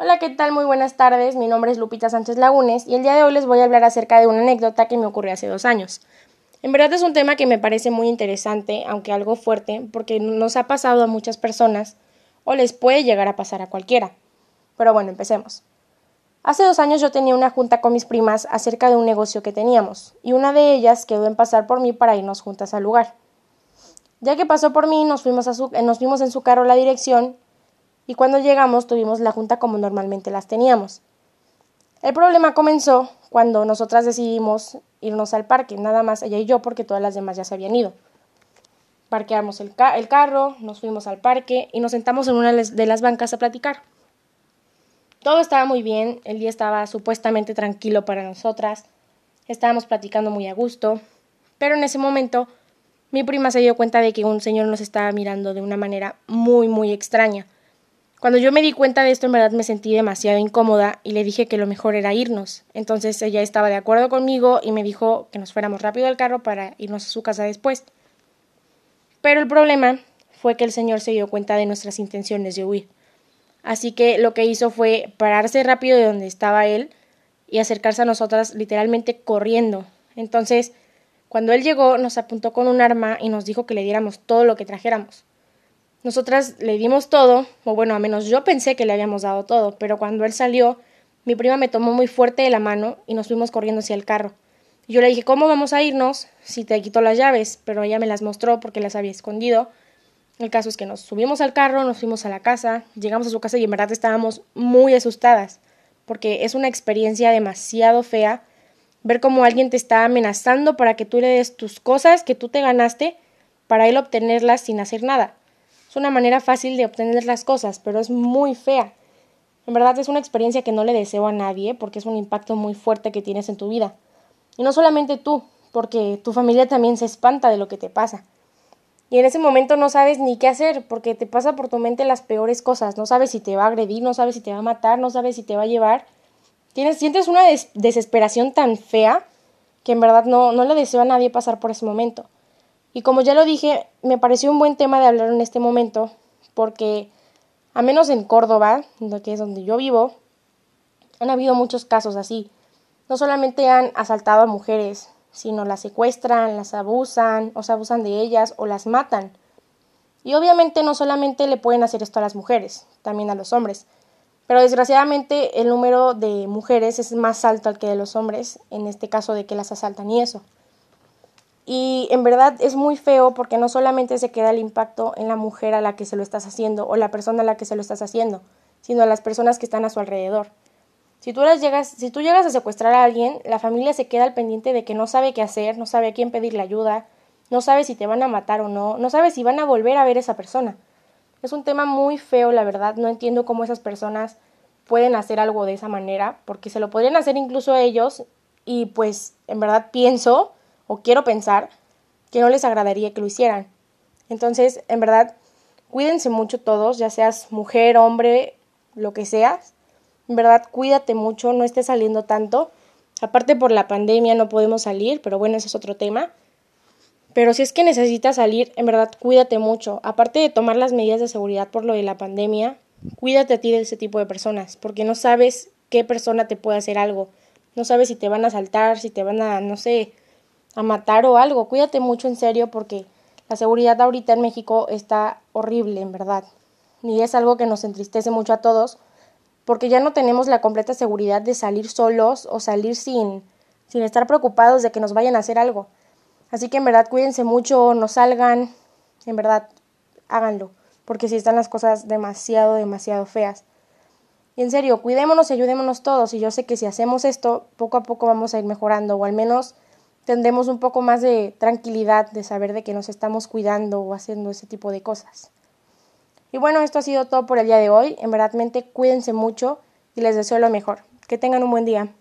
Hola, ¿qué tal? Muy buenas tardes. Mi nombre es Lupita Sánchez Lagunes y el día de hoy les voy a hablar acerca de una anécdota que me ocurrió hace dos años. En verdad es un tema que me parece muy interesante, aunque algo fuerte, porque nos ha pasado a muchas personas o les puede llegar a pasar a cualquiera. Pero bueno, empecemos. Hace dos años yo tenía una junta con mis primas acerca de un negocio que teníamos, y una de ellas quedó en pasar por mí para irnos juntas al lugar. Ya que pasó por mí, nos fuimos, fuimos en su carro a la dirección y cuando llegamos tuvimos la junta como normalmente las teníamos. El problema comenzó cuando nosotras decidimos irnos al parque, nada más ella y yo, porque todas las demás ya se habían ido. Parqueamos el, el carro, nos fuimos al parque y nos sentamos en una de las bancas a platicar. Todo estaba muy bien, el día estaba supuestamente tranquilo para nosotras, estábamos platicando muy a gusto, pero en ese momento mi prima se dio cuenta de que un señor nos estaba mirando de una manera muy, muy extraña. Cuando yo me di cuenta de esto, en verdad me sentí demasiado incómoda y le dije que lo mejor era irnos. Entonces ella estaba de acuerdo conmigo y me dijo que nos fuéramos rápido al carro para irnos a su casa después. Pero el problema fue que el señor se dio cuenta de nuestras intenciones de huir. Así que lo que hizo fue pararse rápido de donde estaba él y acercarse a nosotras literalmente corriendo. Entonces, cuando él llegó, nos apuntó con un arma y nos dijo que le diéramos todo lo que trajéramos. Nosotras le dimos todo, o bueno, a menos yo pensé que le habíamos dado todo, pero cuando él salió, mi prima me tomó muy fuerte de la mano y nos fuimos corriendo hacia el carro. Yo le dije, ¿cómo vamos a irnos si te quito las llaves? Pero ella me las mostró porque las había escondido. El caso es que nos subimos al carro, nos fuimos a la casa, llegamos a su casa y en verdad estábamos muy asustadas, porque es una experiencia demasiado fea ver cómo alguien te está amenazando para que tú le des tus cosas que tú te ganaste para él obtenerlas sin hacer nada. Es una manera fácil de obtener las cosas, pero es muy fea. En verdad es una experiencia que no le deseo a nadie porque es un impacto muy fuerte que tienes en tu vida. Y no solamente tú, porque tu familia también se espanta de lo que te pasa. Y en ese momento no sabes ni qué hacer porque te pasa por tu mente las peores cosas. No sabes si te va a agredir, no sabes si te va a matar, no sabes si te va a llevar. Tienes, sientes una desesperación tan fea que en verdad no, no le deseo a nadie pasar por ese momento. Y como ya lo dije, me pareció un buen tema de hablar en este momento, porque a menos en Córdoba, que es donde yo vivo, han habido muchos casos así. No solamente han asaltado a mujeres, sino las secuestran, las abusan, o se abusan de ellas, o las matan. Y obviamente no solamente le pueden hacer esto a las mujeres, también a los hombres. Pero desgraciadamente el número de mujeres es más alto al que de los hombres, en este caso de que las asaltan y eso. Y en verdad es muy feo porque no solamente se queda el impacto en la mujer a la que se lo estás haciendo o la persona a la que se lo estás haciendo, sino a las personas que están a su alrededor. Si tú, llegas, si tú llegas a secuestrar a alguien, la familia se queda al pendiente de que no sabe qué hacer, no sabe a quién pedirle ayuda, no sabe si te van a matar o no, no sabe si van a volver a ver a esa persona. Es un tema muy feo, la verdad, no entiendo cómo esas personas pueden hacer algo de esa manera, porque se lo podrían hacer incluso ellos y pues en verdad pienso o quiero pensar que no les agradaría que lo hicieran. Entonces, en verdad, cuídense mucho todos, ya seas mujer, hombre, lo que seas. En verdad, cuídate mucho, no estés saliendo tanto. Aparte por la pandemia no podemos salir, pero bueno, ese es otro tema. Pero si es que necesitas salir, en verdad, cuídate mucho. Aparte de tomar las medidas de seguridad por lo de la pandemia, cuídate a ti de ese tipo de personas, porque no sabes qué persona te puede hacer algo. No sabes si te van a asaltar, si te van a, no sé, a matar o algo. Cuídate mucho en serio porque la seguridad ahorita en México está horrible, en verdad. Y es algo que nos entristece mucho a todos porque ya no tenemos la completa seguridad de salir solos o salir sin, sin estar preocupados de que nos vayan a hacer algo. Así que en verdad cuídense mucho, no salgan, en verdad háganlo, porque si están las cosas demasiado, demasiado feas. Y en serio, cuidémonos y ayudémonos todos. Y yo sé que si hacemos esto, poco a poco vamos a ir mejorando, o al menos tendremos un poco más de tranquilidad de saber de que nos estamos cuidando o haciendo ese tipo de cosas. Y bueno, esto ha sido todo por el día de hoy. En verdad, cuídense mucho y les deseo lo mejor. Que tengan un buen día.